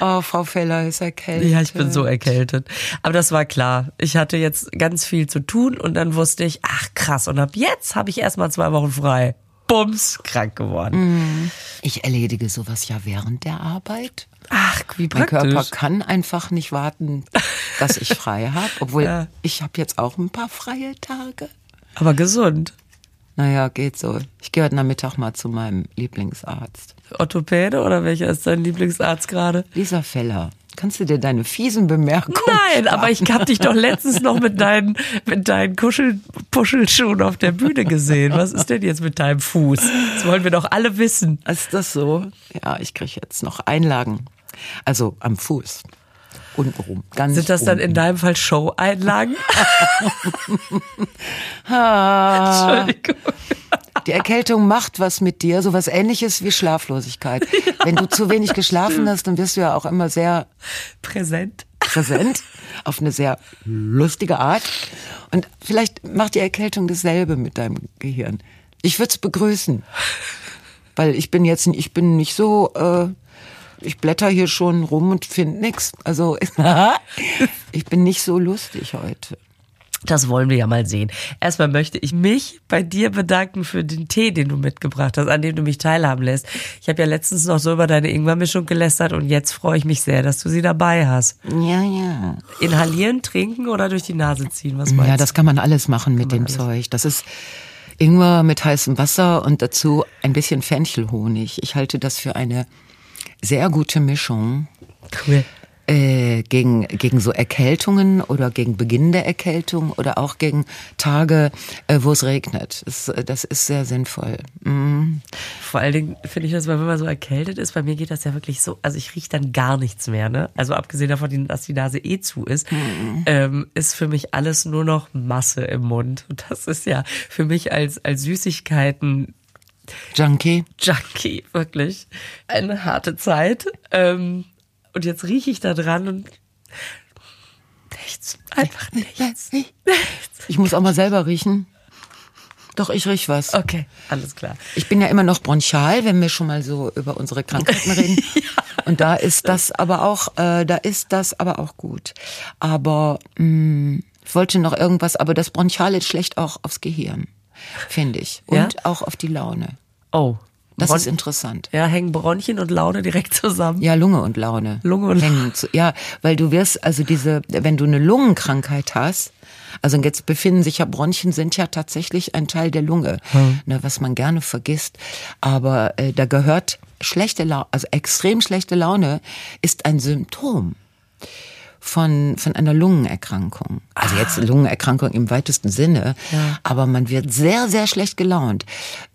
Oh, Frau Feller ist erkältet. Ja, ich bin so erkältet. Aber das war klar. Ich hatte jetzt ganz viel zu tun und dann wusste ich, ach krass, und ab jetzt habe ich erstmal zwei Wochen frei. Bums, krank geworden. Ich erledige sowas ja während der Arbeit. Ach, wie Mein praktisch. Körper kann einfach nicht warten, dass ich frei habe. Obwohl Ja. ich habe jetzt auch ein paar freie Tage. Aber gesund. Naja, geht so. Ich gehe heute Nachmittag mal zu meinem Lieblingsarzt. Orthopäde oder welcher ist dein Lieblingsarzt gerade? Lisa Feller, kannst du dir deine fiesen Bemerkungen Nein, aber ich hab dich doch letztens noch mit deinen, mit deinen Kuschel, Puschelschuhen auf der Bühne gesehen. Was ist denn jetzt mit deinem Fuß? Das wollen wir doch alle wissen. Ist das so? Ja, ich kriege jetzt noch Einlagen. Also am Fuß. Untenrum. Ganz Sind das dann unten. in deinem Fall Show-Einlagen? Entschuldigung. die Erkältung macht was mit dir, sowas ähnliches wie Schlaflosigkeit. Wenn du zu wenig geschlafen hast, dann wirst du ja auch immer sehr Präsent. präsent, auf eine sehr lustige Art. Und vielleicht macht die Erkältung dasselbe mit deinem Gehirn. Ich würde es begrüßen, weil ich bin jetzt, ich bin nicht so, äh, ich blätter hier schon rum und finde nix. Also ich bin nicht so lustig heute. Das wollen wir ja mal sehen. Erstmal möchte ich mich bei dir bedanken für den Tee, den du mitgebracht hast, an dem du mich teilhaben lässt. Ich habe ja letztens noch so über deine Ingwermischung gelästert und jetzt freue ich mich sehr, dass du sie dabei hast. Ja, ja. Inhalieren, trinken oder durch die Nase ziehen? Was meinst Ja, das kann man alles machen mit dem Zeug. Das ist Ingwer mit heißem Wasser und dazu ein bisschen Fenchelhonig. Ich halte das für eine sehr gute Mischung. Cool. äh, gegen, gegen so Erkältungen oder gegen Beginn der Erkältung oder auch gegen Tage, äh, wo es regnet. Das, äh, das ist sehr sinnvoll. Mm. Vor allen Dingen finde ich das, wenn man so erkältet ist, bei mir geht das ja wirklich so, also ich rieche dann gar nichts mehr, ne? Also abgesehen davon, dass die Nase eh zu ist, ähm, ist für mich alles nur noch Masse im Mund. Und das ist ja für mich als, als Süßigkeiten Junkie. Junkie, wirklich. Eine harte Zeit. Ähm, und jetzt rieche ich da dran und nichts. Einfach nichts. Ich muss auch mal selber riechen. Doch, ich riech was. Okay, alles klar. Ich bin ja immer noch bronchial, wenn wir schon mal so über unsere Krankheiten reden. Und da ist das aber auch, äh, da ist das aber auch gut. Aber mh, ich wollte noch irgendwas, aber das Bronchiale schlecht auch aufs Gehirn, finde ich. Und Ja? auch auf die Laune. Oh. Das Bron- ist interessant. Ja, hängen Bronchien und Laune direkt zusammen. Ja, Lunge und Laune. Lunge und Hängen zu, Ja, weil du wirst, also diese, wenn du eine Lungenkrankheit hast, also jetzt befinden sich ja Bronchien sind ja tatsächlich ein Teil der Lunge, ne, was man gerne vergisst. Aber äh, da gehört schlechte Laune, also extrem schlechte Laune ist ein Symptom von, von einer Lungenerkrankung. Also jetzt Lungenerkrankung im weitesten Sinne, aber man wird sehr, sehr schlecht gelaunt.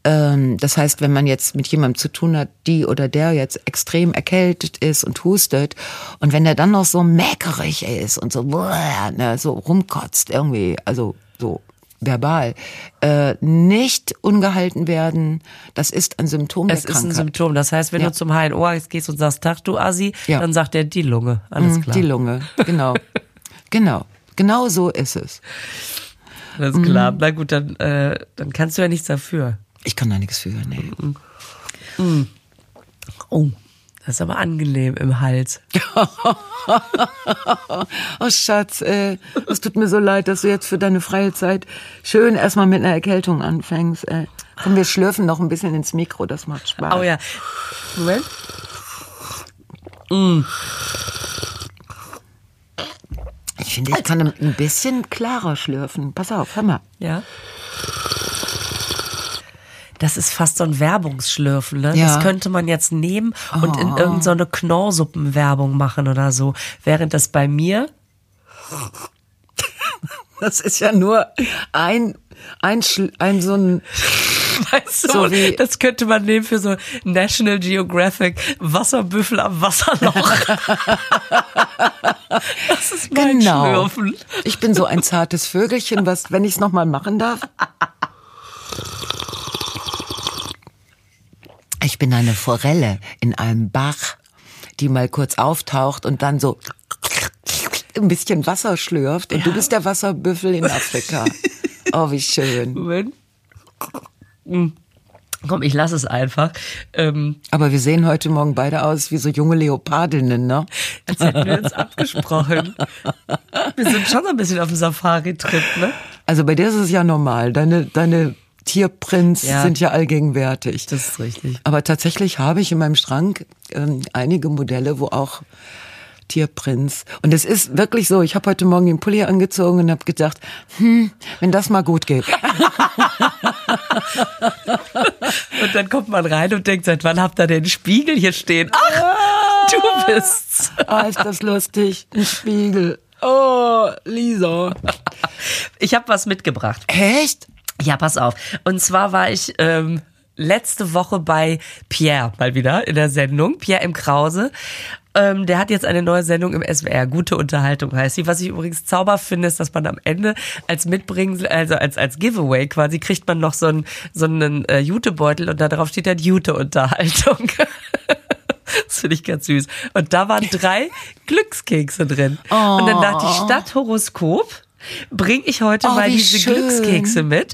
Ähm, das heißt, wenn man jetzt mit jemandem zu tun hat, die oder der jetzt extrem erkältet ist und hustet und wenn er dann noch so mäkerig ist und so, ne, so rumkotzt irgendwie, also so verbal, äh, nicht ungehalten werden, das ist ein Symptom Es der ist ein Krankheit. Symptom. Das heißt, wenn Ja. du zum HNO gehst und sagst, Tag, du Assi, Ja. dann sagt er die Lunge. Alles klar. Die Lunge, genau. genau. Genau so ist es. Alles Mhm. klar. Na gut, dann, äh, dann kannst du ja nichts dafür. Ich kann da nichts für, nee. Oh, das ist aber angenehm im Hals. Oh Schatz, äh, es tut mir so leid, dass du jetzt für deine freie Zeit schön erstmal mit einer Erkältung anfängst. Äh. Komm, wir schlürfen noch ein bisschen ins Mikro, das macht Spaß. Oh ja. Moment. Ich finde, ich kann ein bisschen klarer schlürfen. Pass auf, hör mal. Ja. Das ist fast so ein Werbungsschlürfen, ne? Ja. Das könnte man jetzt nehmen und in irgendeine so Knorrsuppenwerbung machen oder so. Während das bei mir, Das ist ja nur ein, ein, Schl- ein so ein, weißt du, So wie- das könnte man nehmen für so National Geographic Wasserbüffel am Wasserloch. das ist mein genau. Schlürfen. Ich bin so ein zartes Vögelchen, was, wenn ich es nochmal machen darf. Ich bin eine Forelle in einem Bach, die mal kurz auftaucht und dann so ein bisschen Wasser schlürft. Und du bist der Wasserbüffel in Afrika. Oh, wie schön. Moment. Mm. Komm, ich lasse es einfach. Ähm, Aber wir sehen heute Morgen beide aus wie so junge Leopardinnen, ne? als hätten wir uns abgesprochen. Wir sind schon so ein bisschen auf dem Safari-Trip, ne? Also bei dir ist es ja normal. Deine, deine Tierprints Ja. sind ja allgegenwärtig. Das ist richtig. Aber tatsächlich habe ich in meinem Schrank ähm, einige Modelle, wo auch Tierprinz. Und es ist wirklich so, ich habe heute Morgen den Pulli angezogen und habe gedacht, hm, wenn das mal gut geht. Und dann kommt man rein und denkt, seit wann habt ihr den Spiegel hier stehen? Ach, du bist's. Ah, ist das lustig. Ein Spiegel. Oh, Lisa. Ich habe was mitgebracht. Echt? Ja, pass auf. Und zwar war ich ähm, letzte Woche bei Pierre mal wieder in der Sendung. Pierre im Krause. Ähm, der hat jetzt eine neue Sendung im SWR. Gute Unterhaltung heißt sie. Was ich übrigens zauber finde, ist, dass man am Ende als Mitbringsel, also als, als Giveaway quasi, kriegt man noch so einen, so einen äh, Jutebeutel und da drauf steht dann Jute-Unterhaltung. Das finde ich ganz süß. Und da waren drei Glückskekse drin. Und dann dachte ich, statt Horoskop bringe ich heute Oh, mal diese schön. Glückskekse mit.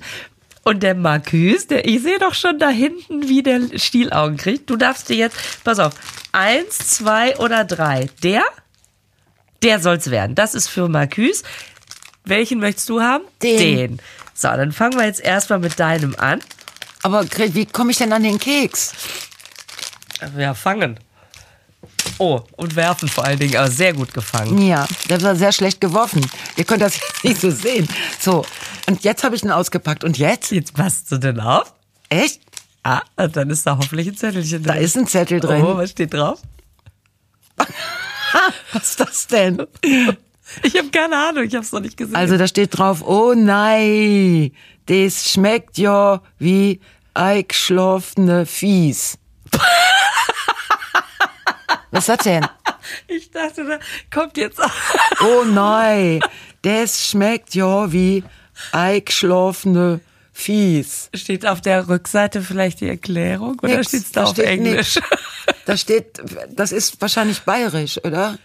Und der Marcus, der, ich sehe doch schon da hinten, wie der Stielaugen kriegt. Du darfst dir jetzt, pass auf, eins, zwei oder drei. Der? Der soll's werden. Das ist für Marcus. Welchen möchtest du haben? Den. So, dann fangen wir jetzt erstmal mit deinem an. Aber wie komme ich denn an den Keks? Ja, fangen. Oh, und werfen vor allen Dingen, aber sehr gut gefangen. Ja, der war sehr schlecht geworfen. Ihr könnt das jetzt nicht so sehen. So, und jetzt habe ich ihn ausgepackt. Und jetzt? Jetzt passt du denn auf? Echt? Ah, dann ist da hoffentlich ein Zettelchen Da drin. ist ein Zettel drin. Oh, was steht drauf? Was ist das denn? Ich habe keine Ahnung, ich habe es noch nicht gesehen. Also da steht drauf, oh nein, das schmeckt ja wie eingeschlafene Fies. Was ist das denn? ich dachte, da kommt jetzt. Oh nein, das schmeckt ja wie eingeschlafene Fies. Steht auf der Rückseite vielleicht die Erklärung oder Nix, steht's da, da auf steht Englisch? nix. Da steht, das ist wahrscheinlich bayerisch, oder?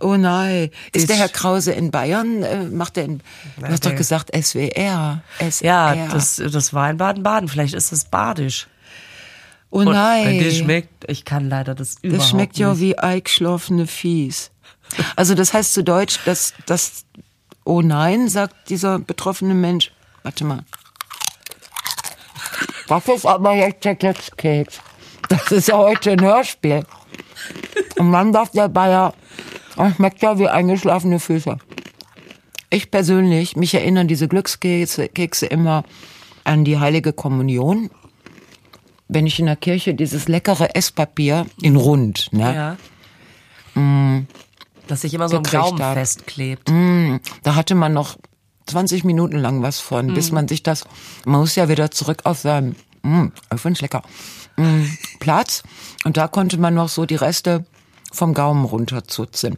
Oh nein. Ist der Herr Krause in Bayern? Äh, Macht er in, du hast doch gesagt SWR. SWR. Ja, das, das war in Baden-Baden. Vielleicht ist das badisch. Oh Und nein. Wenn dir schmeckt, ich kann leider das überhaupt Das schmeckt ja nicht. wie eingeschlafene Fies. Also das heißt zu Deutsch, dass das Oh nein, sagt dieser betroffene Mensch. Warte mal. Das ist aber jetzt der Glückskeks. Das ist ja heute ein Hörspiel. Und dann sagt der Bayer, das schmeckt ja wie eingeschlafene Füße. Ich persönlich, mich erinnern diese Glückskekse Kekse immer an die heilige Kommunion. Wenn ich in der Kirche dieses leckere Esspapier in rund, ne? Ja. Dass sich immer so gekriegt Gaumen hab. festklebt. Da hatte man noch 20 Minuten lang was von, bis man sich das, man muss ja wieder zurück auf seinem, mm, ich find's lecker, mm, Platz. Und da konnte man noch so die Reste vom Gaumen runterzutzen.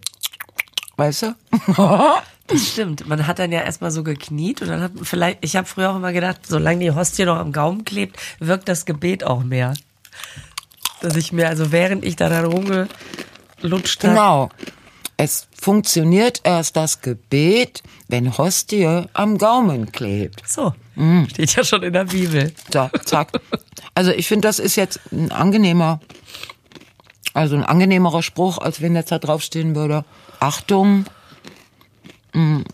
Weißt du? Das stimmt. Man hat dann ja erstmal so gekniet und dann hat man vielleicht, ich habe früher auch immer gedacht, solange die Hostie noch am Gaumen klebt, wirkt das Gebet auch mehr. Dass ich mir, also während ich da dann rumgelutscht habe, Genau. Es funktioniert erst das Gebet, wenn Hostie am Gaumen klebt. so, steht ja schon in der Bibel. So, zack. Also ich finde, das ist jetzt ein angenehmer, also ein angenehmerer Spruch, als wenn jetzt da draufstehen würde, Achtung,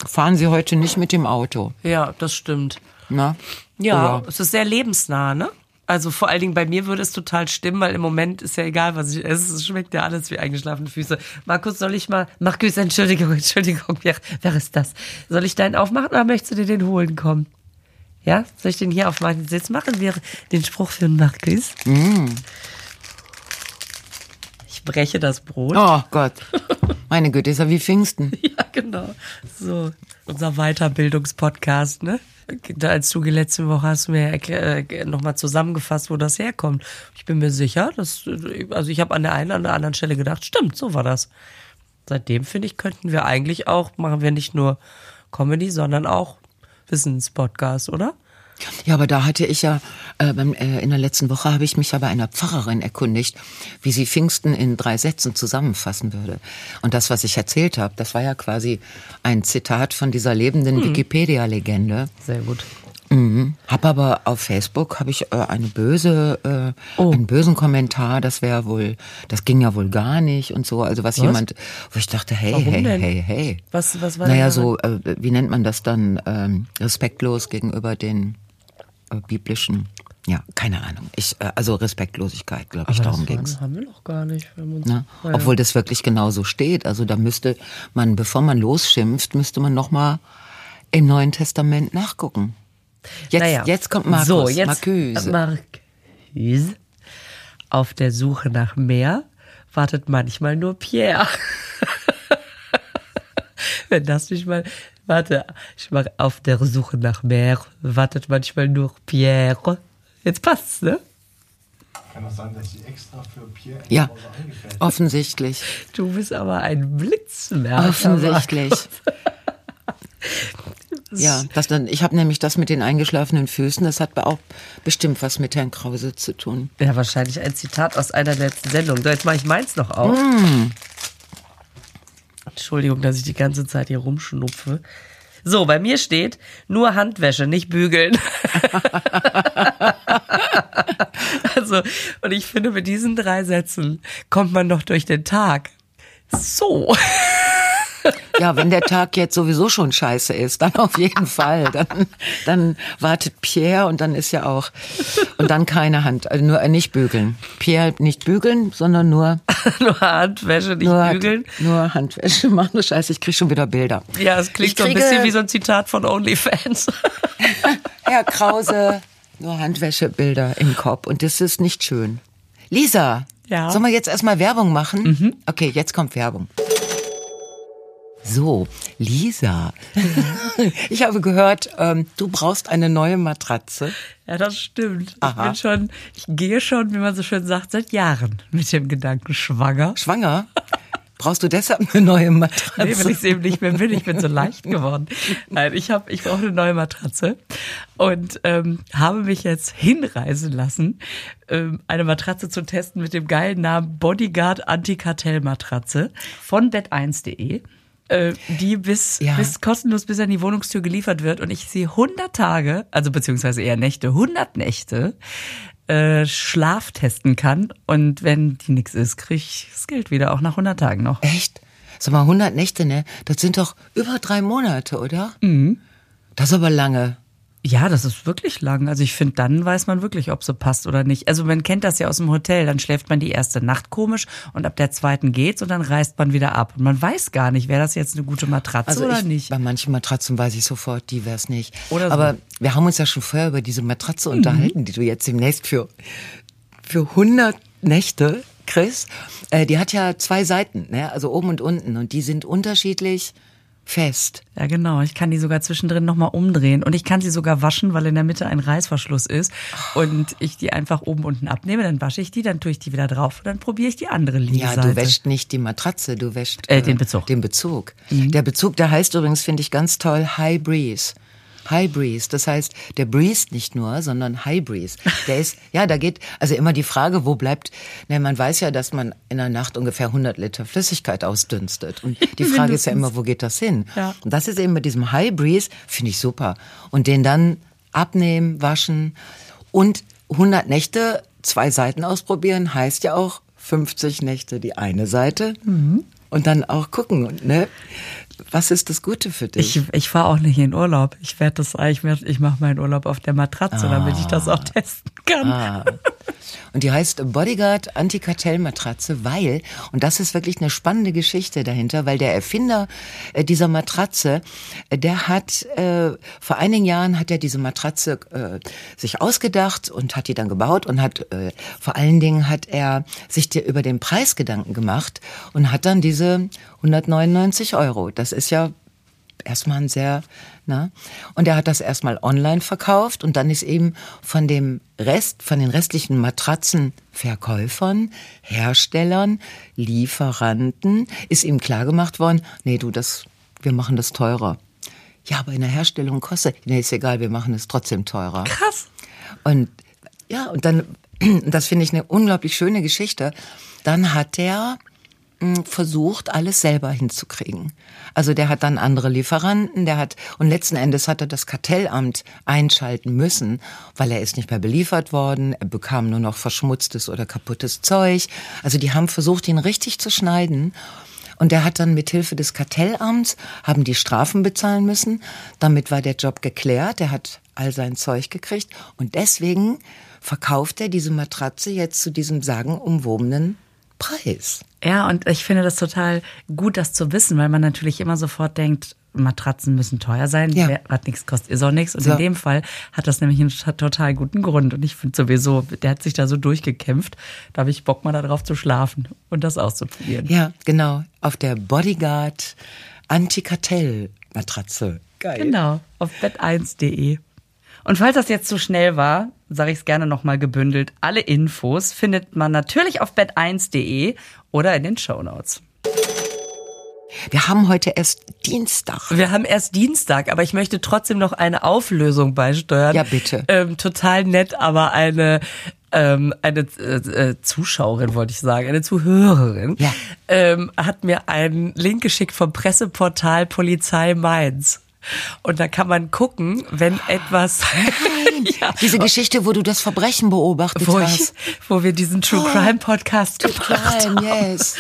fahren Sie heute nicht mit dem Auto. Ja, das stimmt. Na? Ja, Oder- es ist sehr lebensnah, ne? Also vor allen Dingen bei mir würde es total stimmen, weil im Moment ist ja egal, was ich esse. Es schmeckt ja alles wie eingeschlafene Füße. Markus, soll ich mal. Markus, Entschuldigung, Entschuldigung, wer, wer ist das? Soll ich deinen aufmachen oder möchtest du dir den holen kommen? Ja? Soll ich den hier aufmachen? Jetzt machen wir den Spruch für den Markus. Ich breche das Brot. Oh Gott. Meine Güte, ist ja wie Pfingsten. Ja, genau. So, unser Weiterbildungspodcast, ne? Als du letzte Woche hast du mir äh, nochmal zusammengefasst, wo das herkommt. Ich bin mir sicher, dass, also ich habe an der einen oder anderen Stelle gedacht, stimmt, so war das. Seitdem finde ich, könnten wir eigentlich auch, machen wir nicht nur Comedy, sondern auch Wissenspodcast, oder? Ja, aber da hatte ich ja, äh, äh, in der letzten Woche habe ich mich ja bei einer Pfarrerin erkundigt, wie sie Pfingsten in drei Sätzen zusammenfassen würde. Und das, was ich erzählt habe, das war ja quasi ein Zitat von dieser lebenden Wikipedia-Legende. Sehr gut. Mhm. Hab aber auf Facebook habe ich äh, eine böse, äh, Oh. einen bösen Kommentar. Das wäre wohl, das ging ja wohl gar nicht und so. Also was, jemand, wo ich dachte, hey, Warum hey, denn? hey, hey. Was, was war Naja, so, äh, wie nennt man das dann? Ähm, respektlos gegenüber den biblischen. Ja, keine Ahnung. Ich, äh, also Respektlosigkeit, glaube ich, Aber darum war- ging's. Haben wir noch gar nicht. Uns, Ne? Ja. Obwohl das wirklich genau so steht. Also da müsste man, bevor man losschimpft, müsste man noch mal im Neuen Testament nachgucken. Jetzt, Naja. jetzt kommt Markus, So, jetzt Marcuse. Marcuse. Auf der Suche nach mehr wartet manchmal nur Pierre. Wenn das nicht mal. Warte, ich mach auf der Suche nach mehr wartet manchmal nur Pierre. Jetzt passt's, ne? Kann auch sein, dass sie extra für Pierre Ja. Offensichtlich. Du bist aber ein Blitzmerker. Offensichtlich. Ja, das dann, ich habe nämlich das mit den eingeschlafenen Füßen, das hat auch bestimmt was mit Herrn Krause zu tun. Ja, wahrscheinlich ein Zitat aus einer letzten Sendung. So, jetzt mache ich meins noch auf. Mm. Entschuldigung, dass ich die ganze Zeit hier rumschnupfe. So, bei mir steht nur Handwäsche, nicht bügeln. also, und ich finde, mit diesen drei Sätzen kommt man doch durch den Tag. So. Ja, wenn der Tag jetzt sowieso schon scheiße ist, dann auf jeden Fall. Dann, dann wartet Pierre und dann ist ja auch, und dann keine Hand, also nur äh, nicht bügeln. Pierre nicht bügeln, sondern nur, nur Handwäsche, nicht nur, bügeln. nur Handwäsche machen. Scheiße, ich krieg schon wieder Bilder. Ja, es klingt Ich so ein kriege- bisschen wie so ein Zitat von OnlyFans. Herr Krause, nur Handwäschebilder im Kopf und das ist nicht schön. Lisa, Ja? Mhm. sollen wir jetzt erstmal Werbung machen? Okay, jetzt kommt Werbung. So, Lisa, ich habe gehört, ähm, du brauchst eine neue Matratze. Ja, das stimmt. Ich Aha. bin schon, ich gehe schon, wie man so schön sagt, seit Jahren mit dem Gedanken schwanger. Schwanger? Brauchst du deshalb eine neue Matratze? Nee, wenn ich es eben nicht mehr bin, ich bin so leicht geworden. Nein, ich habe, ich brauche eine neue Matratze und ähm, habe mich jetzt hinreisen lassen, ähm, eine Matratze zu testen mit dem geilen Namen Bodyguard Antikartell-Matratze von bett1.de. Äh, die bis, Ja. bis kostenlos bis an die Wohnungstür geliefert wird und ich sie 100 Tage, also beziehungsweise eher Nächte, 100 Nächte äh, Schlaf testen kann und wenn die nix ist, krieg ich das Geld wieder, auch nach 100 Tagen noch. Echt? Sag mal, 100 Nächte, ne? Das sind doch über drei Monate, oder? Mhm. Das ist aber lange. Ja, das ist wirklich lang. Also ich finde, dann weiß man wirklich, ob sie passt oder nicht. Also man kennt das ja aus dem Hotel. Dann schläft man die erste Nacht komisch und ab der zweiten geht's und dann reist man wieder ab. Und man weiß gar nicht, wäre das jetzt eine gute Matratze Also oder ich, nicht. bei manchen Matratzen weiß ich sofort, die wär's nicht. Oder so. Mhm. Aber wir haben uns ja schon vorher über diese Matratze unterhalten, die du jetzt demnächst für, für 100 Nächte kriegst. Äh, die hat ja zwei Seiten, ne? also oben und unten. Und die sind unterschiedlich fest. Ja, genau. Ich kann die sogar zwischendrin nochmal umdrehen und ich kann sie sogar waschen, weil in der Mitte ein Reißverschluss ist und ich die einfach oben unten abnehme, dann wasche ich die, dann tue ich die wieder drauf und dann probiere ich die andere Ja, Seite. du wäschst nicht die Matratze, du wäschst Äh, den Bezug. Mhm. Den Bezug. Der Bezug, der heißt übrigens, finde ich ganz toll, High Breeze. High Breeze, das heißt, der breeze nicht nur, sondern High Breeze. Der ist, ja, da geht, also immer die Frage, wo bleibt, ne, man weiß ja, dass man in der Nacht ungefähr 100 Liter Flüssigkeit ausdünstet. Und die Frage ist ja immer, wo geht das hin? Ja. Und das ist eben mit diesem High Breeze, finde ich super. Und den dann abnehmen, waschen und 100 Nächte, zwei Seiten ausprobieren, heißt ja auch 50 Nächte die eine Seite. Und dann auch gucken, ne? Was ist das Gute für dich? Ich, ich fahre auch nicht in Urlaub. Ich werde das, ich, ich mache meinen Urlaub auf der Matratze, damit ich das auch testen kann. Ah. Und die heißt Bodyguard Antikartellmatratze, weil, und das ist wirklich eine spannende Geschichte dahinter, weil der Erfinder äh, dieser Matratze, äh, der hat, äh, vor einigen Jahren hat er diese Matratze äh, sich ausgedacht und hat die dann gebaut und hat, äh, vor allen Dingen hat er sich über den Preis Gedanken gemacht und hat dann diese 199 Euro, das ist ja erstmal ein sehr, na, und er hat das erstmal online verkauft und dann ist eben von dem Rest, von den restlichen Matratzenverkäufern, Herstellern, Lieferanten, ist ihm klargemacht worden, nee, du, das, wir machen das teurer. Ja, aber in der Herstellung kostet, nee, ist egal, wir machen es trotzdem teurer. Krass. Und ja, und dann, das finde ich eine unglaublich schöne Geschichte. Dann hat er versucht, alles selber hinzukriegen. Also der hat dann andere Lieferanten, der hat, und letzten Endes hat er das Kartellamt einschalten müssen, weil er ist nicht mehr beliefert worden, er bekam nur noch verschmutztes oder kaputtes Zeug. Also die haben versucht, ihn richtig zu schneiden. Und der hat dann mit Hilfe des Kartellamts, haben die Strafen bezahlen müssen. Damit war der Job geklärt. Er hat all sein Zeug gekriegt. Und deswegen verkauft er diese Matratze jetzt zu diesem sagenumwobenen Preis. Ja, und ich finde das total gut, das zu wissen, weil man natürlich immer sofort denkt, Matratzen müssen teuer sein, Ja. Wer- was nichts kostet, ist auch nichts. Und So. in dem Fall hat das nämlich einen total guten Grund. Und ich finde sowieso, der hat sich da so durchgekämpft, da habe ich Bock mal darauf zu schlafen und das auszuprobieren. Ja, genau. Auf der Bodyguard Anti-Kartell-Matratze. Geil. Genau, auf bett1.de. Und falls das jetzt zu schnell war, sage ich es gerne nochmal gebündelt. Alle Infos findet man natürlich auf bett1.de oder in den Shownotes. Wir haben heute erst Dienstag. Wir haben erst Dienstag, aber ich möchte trotzdem noch eine Auflösung beisteuern. Ja, bitte. Ähm, total nett, aber eine ähm, eine äh, äh, Zuschauerin wollte ich sagen, eine Zuhörerin, Ja. ähm, hat mir einen Link geschickt vom Presseportal Polizei Mainz. Und da kann man gucken, wenn etwas ja, Diese Geschichte, wo du das Verbrechen beobachtet wo, ich, hast. wo wir diesen True Crime Podcast True gemacht Crime, haben. yes.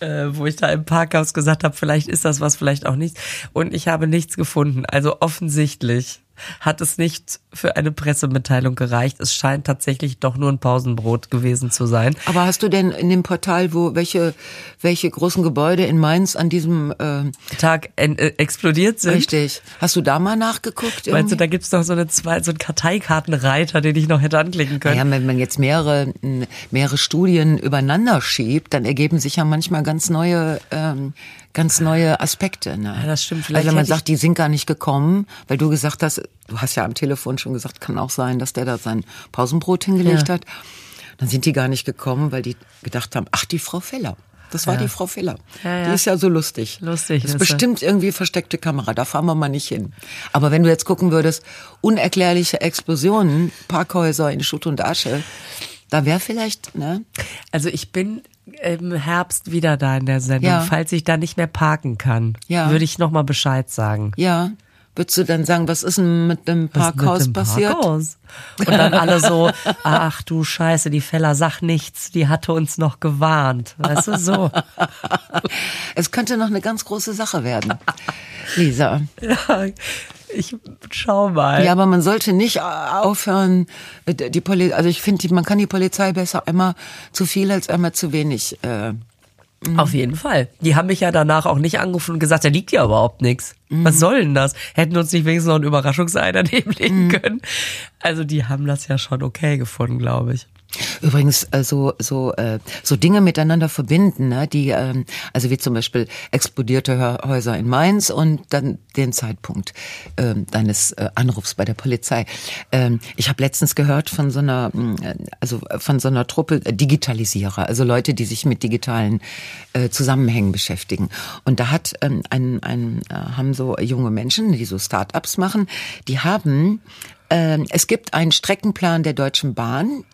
Äh, wo ich da im Parkhaus gesagt habe, vielleicht ist das was, vielleicht auch nicht. Und ich habe nichts gefunden. Also offensichtlich hat es nicht für eine Pressemitteilung gereicht. Es scheint tatsächlich doch nur ein Pausenbrot gewesen zu sein. Aber hast du denn in dem Portal, wo welche welche großen Gebäude in Mainz an diesem äh, Tag en- äh, explodiert sind. richtig? Hast du da mal nachgeguckt? Meinst du, irgendwie? da gibt's noch so, eine zwei, so einen Karteikartenreiter, den ich noch hätte anklicken können? Ja, wenn man jetzt mehrere, mehrere Studien übereinander schiebt, dann ergeben sich ja manchmal ganz neue, ähm, ganz neue Aspekte. Ne? Ja, das stimmt. Vielleicht Also wenn man sagt, die sind gar nicht gekommen, weil du gesagt hast, du hast ja am Telefon schon gesagt, kann auch sein, dass der da sein Pausenbrot hingelegt Ja. hat. Dann sind die gar nicht gekommen, weil die gedacht haben, ach, die Frau Feller. Das war die Frau Feller. Ja, ja. Die ist ja so lustig. Lustig Das ist bestimmt irgendwie versteckte Kamera. Da fahren wir mal nicht hin. Aber wenn du jetzt gucken würdest, unerklärliche Explosionen, Parkhäuser in Schutt und Asche, da wäre vielleicht, ne? Also ich bin im Herbst wieder da in der Sendung. Ja. Falls ich da nicht mehr parken kann, Ja. würde ich nochmal Bescheid sagen. Ja. Würdest du dann sagen, was ist denn mit dem Was mit Parkhaus dem passiert? Parkhaus? Und dann alle so, ach du Scheiße, die Feller, sag nichts, die hatte uns noch gewarnt. Weißt du, so. Es könnte noch eine ganz große Sache werden. Lisa. Ja, ich schau mal. Ja, aber man sollte nicht aufhören, äh, die Poli also ich finde, man kann die Polizei besser einmal zu viel als einmal zu wenig. Äh, Auf jeden Fall. Die haben mich ja danach auch nicht angerufen und gesagt, da liegt ja überhaupt nichts. Was soll denn das? Hätten uns nicht wenigstens noch ein Überraschungsei daneben legen können. Also die haben das ja schon okay gefunden, glaube ich. Übrigens äh, so so äh, so Dinge miteinander verbinden, ne? die ähm, also wie zum Beispiel explodierte Häuser in Mainz und dann den Zeitpunkt ähm, deines äh, Anrufs bei der Polizei. Ähm, ich habe letztens gehört von so einer mh, also von so einer Truppe äh, Digitalisierer, also Leute, die sich mit digitalen äh, Zusammenhängen beschäftigen. Und da hat ähm, ein, ein äh, haben so junge Menschen, die so Start-ups machen, die haben ähm, es gibt einen Streckenplan der Deutschen Bahn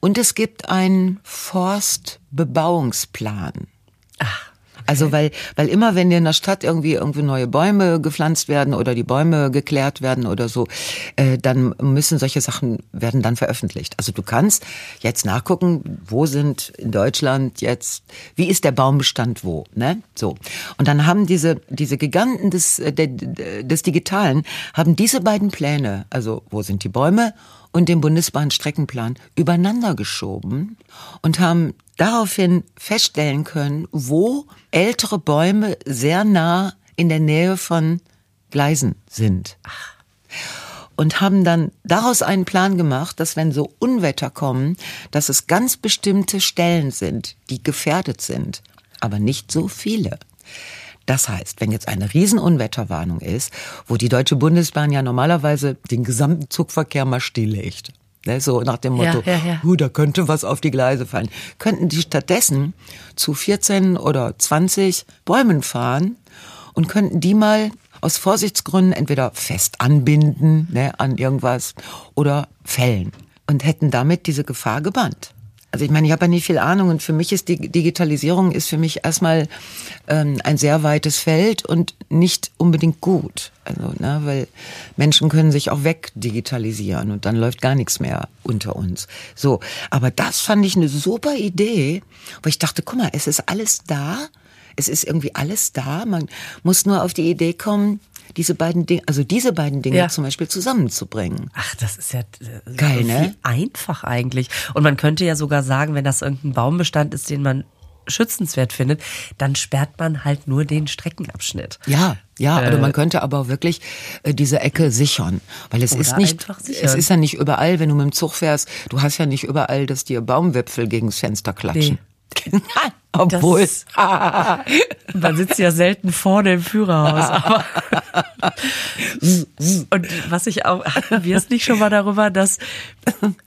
und es gibt einen Forstbebauungsplan. Also weil, weil immer wenn in der Stadt irgendwie irgendwie neue Bäume gepflanzt werden oder die Bäume geklärt werden oder so, äh, dann müssen solche Sachen werden dann veröffentlicht. Also du kannst jetzt nachgucken, wo sind in Deutschland jetzt, wie ist der Baumbestand wo, ne? So. Und dann haben diese diese Giganten des äh, des Digitalen haben diese beiden Pläne, also wo sind die Bäume und den Bundesbahnstreckenplan übereinander geschoben und haben daraufhin feststellen können, wo ältere Bäume sehr nah in der Nähe von Gleisen sind. Und haben dann daraus einen Plan gemacht, dass wenn so Unwetter kommen, dass es ganz bestimmte Stellen sind, die gefährdet sind, aber nicht so viele. Das heißt, wenn jetzt eine Riesenunwetterwarnung ist, wo die Deutsche Bundesbahn ja normalerweise den gesamten Zugverkehr mal stilllegt, ne, so nach dem Ja, Motto, ja, ja. "Huh, da könnte was auf die Gleise fallen, könnten die stattdessen zu 14 oder 20 Bäumen fahren und könnten die mal aus Vorsichtsgründen entweder fest anbinden ne, an irgendwas oder fällen und hätten damit diese Gefahr gebannt. Also ich meine, ich habe ja nicht viel Ahnung und für mich ist die Digitalisierung ist für mich erstmal ähm, ein sehr weites Feld und nicht unbedingt gut. Also, ne, weil Menschen können sich auch wegdigitalisieren und dann läuft gar nichts mehr unter uns. So, aber das fand ich eine super Idee, weil ich dachte, guck mal, es ist alles da. Es ist irgendwie alles da. Man muss nur auf die Idee kommen, diese beiden Dinge, also diese beiden Dinge ja. zum Beispiel zusammenzubringen. Ach, das ist ja äh, geil, so ne? Einfach eigentlich. Und man könnte ja sogar sagen, wenn das irgendein Baumbestand ist, den man schützenswert findet, dann sperrt man halt nur den Streckenabschnitt. Ja, ja, äh, oder man könnte aber wirklich äh, diese Ecke sichern, weil es ist nicht, es ist ja nicht überall, wenn du mit dem Zug fährst, du hast ja nicht überall, dass dir Baumwipfel gegens Fenster klatschen. Nee. Obwohl. Das, man sitzt ja selten vorne im Führerhaus. Aber und was ich auch, hatten wir es nicht schon mal darüber, dass,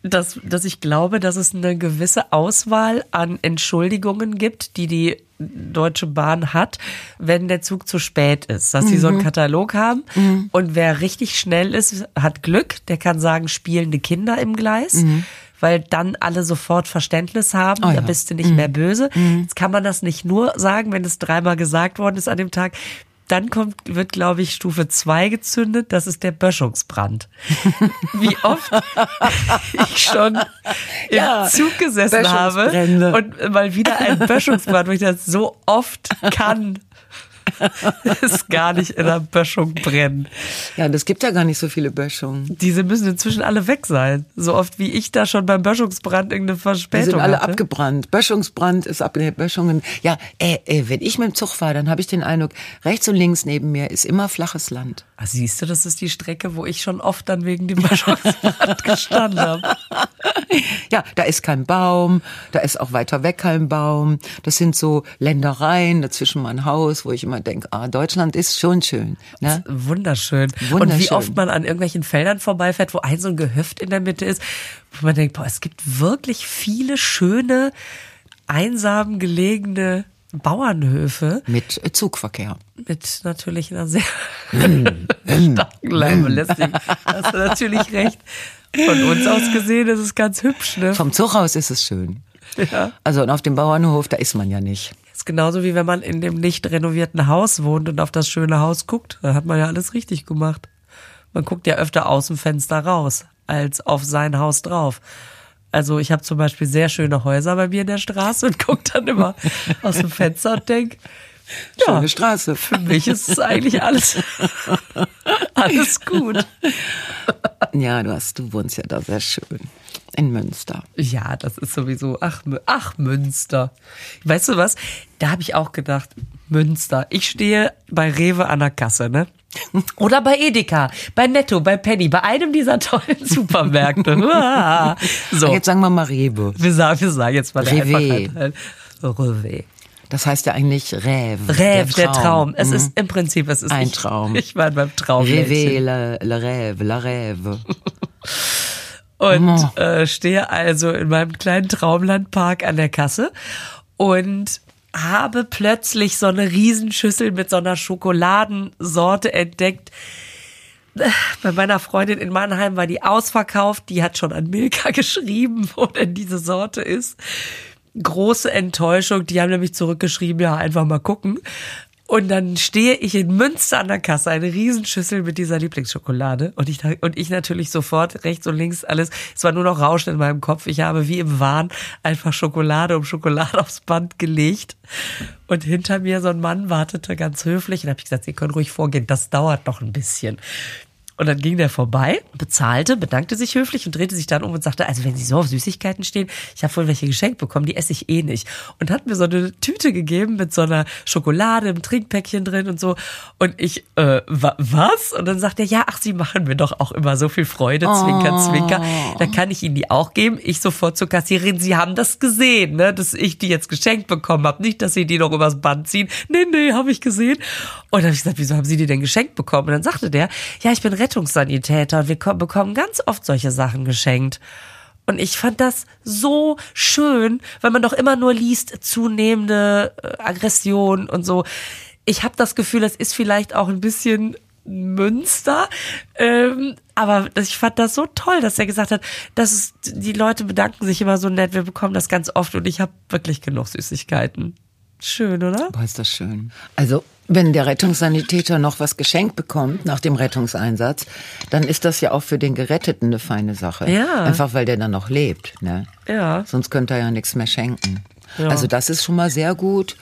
dass, dass ich glaube, dass es eine gewisse Auswahl an Entschuldigungen gibt, die die Deutsche Bahn hat, wenn der Zug zu spät ist. Dass mhm. sie so einen mhm. Katalog haben mhm. und wer richtig schnell ist, hat Glück, der kann sagen, spielende Kinder im Gleis. Mhm weil dann alle sofort Verständnis haben, oh ja. da bist du nicht mhm. mehr böse. Mhm. Jetzt kann man das nicht nur sagen, wenn es dreimal gesagt worden ist an dem Tag. Dann kommt, wird, glaube ich, Stufe zwei gezündet. Das ist der Böschungsbrand. Wie oft ich schon im ja, Zug gesessen habe und mal wieder ein Böschungsbrand, wo ich das so oft kann ist gar nicht in der Böschung brennen. Ja, das gibt ja gar nicht so viele Böschungen. Diese müssen inzwischen alle weg sein. So oft wie ich da schon beim Böschungsbrand irgendeine Verspätung Die sind alle hatte. abgebrannt. Böschungsbrand ist ab Böschungen. Ja, äh, äh, wenn ich mit dem Zug fahre, dann habe ich den Eindruck, rechts und links neben mir ist immer flaches Land. Ah, siehst du, das ist die Strecke, wo ich schon oft dann wegen dem Böschungsbrand gestanden habe. Ja, da ist kein Baum, da ist auch weiter weg kein Baum. Das sind so Ländereien, dazwischen mein Haus, wo ich immer denke, ah, Deutschland ist schon schön. Ne? Wunderschön. Wunderschön. Und wie oft man an irgendwelchen Feldern vorbeifährt, wo ein so ein Gehöft in der Mitte ist, wo man denkt, boah, es gibt wirklich viele schöne, einsam gelegene Bauernhöfe. Mit Zugverkehr. Mit natürlich einer sehr starken Leimbelästigung. Hast du natürlich recht. Von uns aus gesehen ist es ganz hübsch, ne? Vom Zug aus ist es schön. Ja. Also und auf dem Bauernhof, da ist man ja nicht. Ist genauso wie wenn man in dem nicht renovierten Haus wohnt und auf das schöne Haus guckt. Da hat man ja alles richtig gemacht. Man guckt ja öfter aus dem Fenster raus, als auf sein Haus drauf. Also ich habe zum Beispiel sehr schöne Häuser bei mir in der Straße und gucke dann immer aus dem Fenster und denk, ja, Schöne Straße. Für mich ist es eigentlich alles, alles gut. Ja, du hast, du wohnst ja da sehr schön. In Münster. Ja, das ist sowieso, ach, ach Münster. Weißt du was? Da habe ich auch gedacht, Münster. Ich stehe bei Rewe an der Kasse, ne? Oder bei Edeka, bei Netto, bei Penny, bei einem dieser tollen Supermärkte. so. Jetzt sagen wir mal Rewe. Wir sagen, wir sagen jetzt mal Rewe. Rewe. Das heißt ja eigentlich Rêve. Rêve, der Traum. Der Traum. Es mhm. ist im Prinzip, es ist ein Traum. Ich war beim Traum. Rêve, le, le rêve, la rêve. Und oh. äh, stehe also in meinem kleinen Traumlandpark an der Kasse und habe plötzlich so eine Riesenschüssel mit so einer Schokoladensorte entdeckt. Bei meiner Freundin in Mannheim war die ausverkauft. Die hat schon an Milka geschrieben, wo denn diese Sorte ist große Enttäuschung. Die haben nämlich zurückgeschrieben, ja, einfach mal gucken. Und dann stehe ich in Münster an der Kasse, eine Riesenschüssel mit dieser Lieblingsschokolade. Und ich, und ich natürlich sofort rechts und links alles. Es war nur noch Rauschen in meinem Kopf. Ich habe wie im Wahn einfach Schokolade um Schokolade aufs Band gelegt. Und hinter mir so ein Mann wartete ganz höflich. Und habe ich gesagt, Sie können ruhig vorgehen. Das dauert noch ein bisschen. Und dann ging der vorbei, bezahlte, bedankte sich höflich und drehte sich dann um und sagte, also wenn Sie so auf Süßigkeiten stehen, ich habe wohl welche geschenkt bekommen, die esse ich eh nicht. Und hat mir so eine Tüte gegeben mit so einer Schokolade, im Trinkpäckchen drin und so. Und ich, äh, wa was? Und dann sagt er, ja, ach, Sie machen mir doch auch immer so viel Freude, Zwinker, oh. Zwinker. Da kann ich Ihnen die auch geben. Ich sofort zur Kassiererin, Sie haben das gesehen, ne, dass ich die jetzt geschenkt bekommen habe. Nicht, dass Sie die noch übers Band ziehen. Nee, nee, habe ich gesehen. Und dann habe ich gesagt, wieso haben Sie die denn geschenkt bekommen? Und dann sagte der, ja, ich bin Rettungssanitäter. Wir bekommen ganz oft solche Sachen geschenkt. Und ich fand das so schön, weil man doch immer nur liest, zunehmende äh, Aggression und so. Ich habe das Gefühl, es ist vielleicht auch ein bisschen Münster. Ähm, aber ich fand das so toll, dass er gesagt hat, dass es, die Leute bedanken sich immer so nett, wir bekommen das ganz oft und ich habe wirklich genug Süßigkeiten. Schön, oder? Boah, ist das schön. Also, wenn der Rettungssanitäter noch was geschenkt bekommt nach dem Rettungseinsatz, dann ist das ja auch für den Geretteten eine feine Sache. Ja. Einfach weil der dann noch lebt, ne? Ja. Sonst könnte er ja nichts mehr schenken. Ja. Also das ist schon mal sehr gut.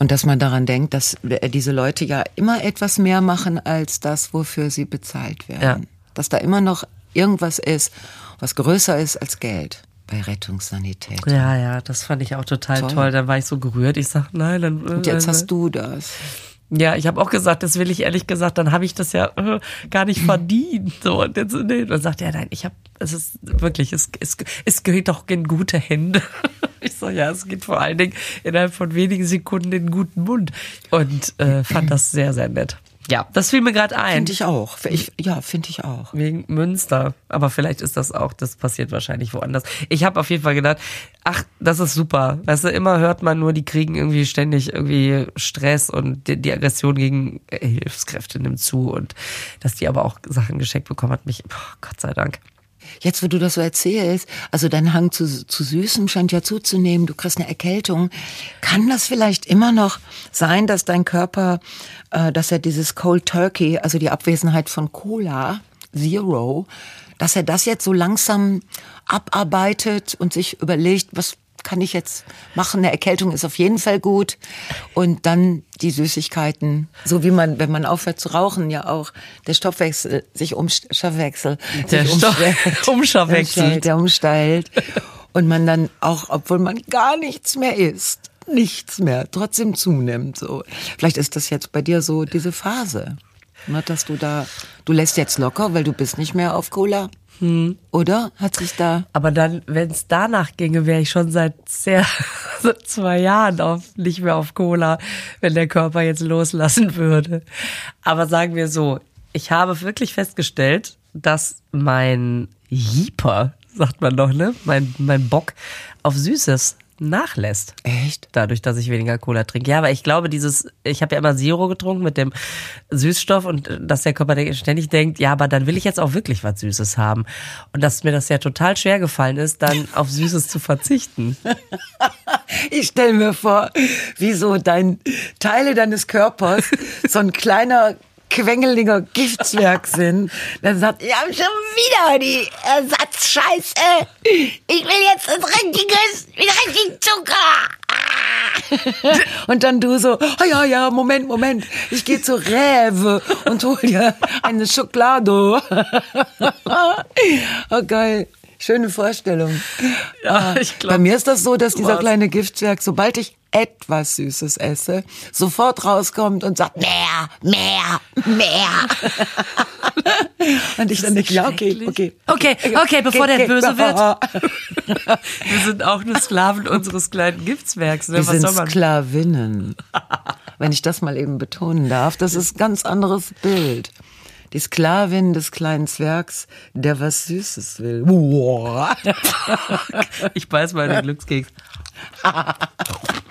Und dass man daran denkt, dass diese Leute ja immer etwas mehr machen als das, wofür sie bezahlt werden. Ja. Dass da immer noch irgendwas ist, was größer ist als Geld bei Rettungssanität. Ja, ja, das fand ich auch total toll. Toll. Dann war ich so gerührt. Ich sag, nein, dann. Und jetzt hast du das. Ja, ich habe auch gesagt, das will ich ehrlich gesagt, dann habe ich das ja äh, gar nicht verdient. So und jetzt nee, dann sagt er, nein, ich habe, es ist wirklich, es, es, es geht doch in gute Hände. Ich so, ja, es geht vor allen Dingen innerhalb von wenigen Sekunden in guten Mund und äh, fand das sehr, sehr nett. Ja, das fiel mir gerade ein. Finde ich auch. Ich, ja, finde ich auch. Wegen Münster. Aber vielleicht ist das auch, das passiert wahrscheinlich woanders. Ich habe auf jeden Fall gedacht, ach, das ist super. Weißt du, immer hört man nur, die kriegen irgendwie ständig irgendwie Stress und die, die Aggression gegen äh, Hilfskräfte nimmt zu und dass die aber auch Sachen geschenkt bekommen hat mich, oh, Gott sei Dank. Jetzt, wo du das so erzählst, also dein Hang zu, zu Süßem scheint ja zuzunehmen, du kriegst eine Erkältung. Kann das vielleicht immer noch sein, dass dein Körper, äh, dass er dieses Cold Turkey, also die Abwesenheit von Cola, Zero, dass er das jetzt so langsam abarbeitet und sich überlegt, was kann ich jetzt machen? Eine Erkältung ist auf jeden Fall gut. Und dann die Süßigkeiten. So wie man, wenn man aufhört zu rauchen, ja auch der Stoffwechsel sich umstoffwechsel, Der sich Stoff- umstellt. umstoffwechselt. Der umstellt. Und man dann auch, obwohl man gar nichts mehr isst, nichts mehr, trotzdem zunimmt, so. Vielleicht ist das jetzt bei dir so diese Phase. Ne, dass du da, du lässt jetzt locker, weil du bist nicht mehr auf Cola. Oder? Hat sich da, Aber dann, wenn es danach ginge, wäre ich schon seit sehr seit zwei Jahren auf nicht mehr auf Cola, wenn der Körper jetzt loslassen würde. Aber sagen wir so, ich habe wirklich festgestellt, dass mein Jeeper, sagt man doch, ne, mein mein Bock auf Süßes nachlässt. echt? Dadurch, dass ich weniger Cola trinke. Ja, aber ich glaube, dieses, ich habe ja immer Zero getrunken mit dem Süßstoff und äh, dass der Körper ständig denkt, ja, aber dann will ich jetzt auch wirklich was Süßes haben. Und dass mir das ja total schwer gefallen ist, dann auf Süßes zu verzichten. Ich stell mir vor, wie so dein Teile deines Körpers so ein kleiner quengeliger Giftswerk sind. Der sagt, wir haben schon wieder die Ersatzscheiße. Ich will jetzt ein richtiges, mit richtigen Zucker. Und dann du so, ah ja, ja, Moment, Moment, ich gehe zu Rewe und hol dir eine Schokolade. Oh, geil. Schöne Vorstellung. Ja, ich glaub, Bei mir ist das so, dass dieser was. kleine Giftswerk, sobald ich etwas Süßes esse, sofort rauskommt und sagt, mehr, mehr, mehr. und ich dann denke, ja, okay, okay. Okay, okay, bevor der okay. böse wird. Wir sind auch nur Sklaven unseres kleinen Giftswerks. Ne? Wir Was sind? Sklavinnen. Wenn ich das mal eben betonen darf, das ist ein ganz anderes Bild. Die Sklavin des kleinen Zwergs, der was Süßes will. Ich beiß mal den Glückskeks.